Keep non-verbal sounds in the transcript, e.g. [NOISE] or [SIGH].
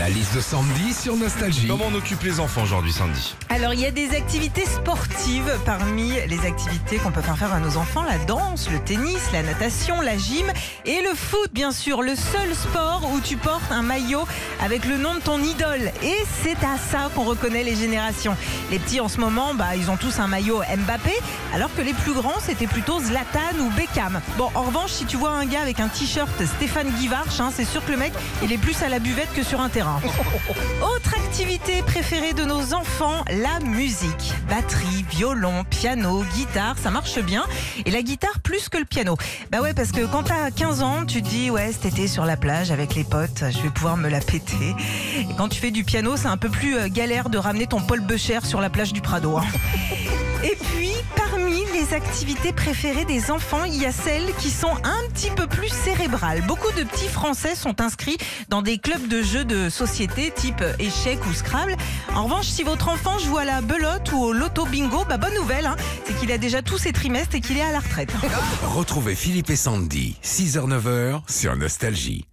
La liste de Sandy sur Nostalgie. Comment on occupe les enfants aujourd'hui, Sandy? Alors, il y a des activités sportives parmi les activités qu'on peut faire faire à nos enfants la danse, le tennis, la natation, la gym et le foot, bien sûr. Le seul sport où tu portes un maillot avec le nom de ton idole. Et c'est à ça qu'on reconnaît les générations. Les petits en ce moment, bah, ils ont tous un maillot Mbappé, alors que les plus grands, c'était plutôt Zlatan ou Beckham. Bon, en revanche, si tu vois un gars avec un t-shirt Stéphane Guivarch, hein, c'est sûr que le mec, il est plus à la buvette que sur un terrain. [LAUGHS] Autre activité préférée de nos enfants, la musique. Batterie, violon, piano, guitare, ça marche bien. Et la guitare plus que le piano. Bah ouais, parce que quand t'as 15 ans, tu te dis, ouais, cet été sur la plage avec les potes, je vais pouvoir me la péter. Et quand tu fais du piano, c'est un peu plus euh, galère de ramener ton Paul Becher sur la plage du Prado. hein. [LAUGHS] Et puis, parmi les activités préférées des enfants, il y a celles qui sont un petit peu plus cérébrales. Beaucoup de petits Français sont inscrits dans des clubs de jeux de société type échecs ou Scrabble. En revanche, si votre enfant joue à la belote ou au loto bingo, bah bonne nouvelle, hein, c'est qu'il a déjà tous ses trimestres et qu'il est à la retraite. [LAUGHS] Retrouvez Philippe et Sandy, 6h-9h sur Nostalgie.